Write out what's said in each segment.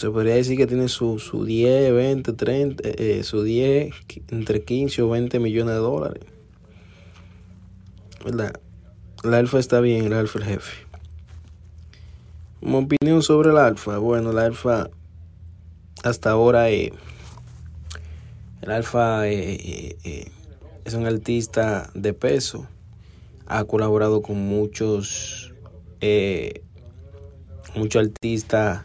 Se podría decir que tiene su, su 10, 20, 30, eh, su 10, entre 15 o 20 millones de dólares. ¿Verdad? El alfa está bien, el alfa el jefe. Mi opinión sobre el alfa. Bueno, el alfa hasta ahora eh, el alfa eh, eh, eh, es un artista de peso. Ha colaborado con muchos eh, muchos artistas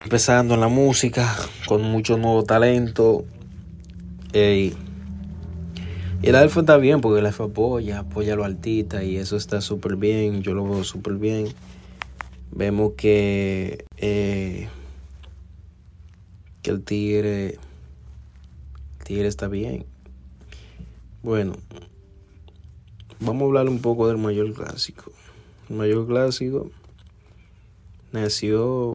Empezando en la música, con mucho nuevo talento. Y el alfa está bien porque el alfa apoya, apoya a los artistas y eso está súper bien, yo lo veo súper bien. Vemos que, eh, que el tigre, el tigre está bien. Bueno, vamos a hablar un poco del mayor clásico. El mayor clásico nació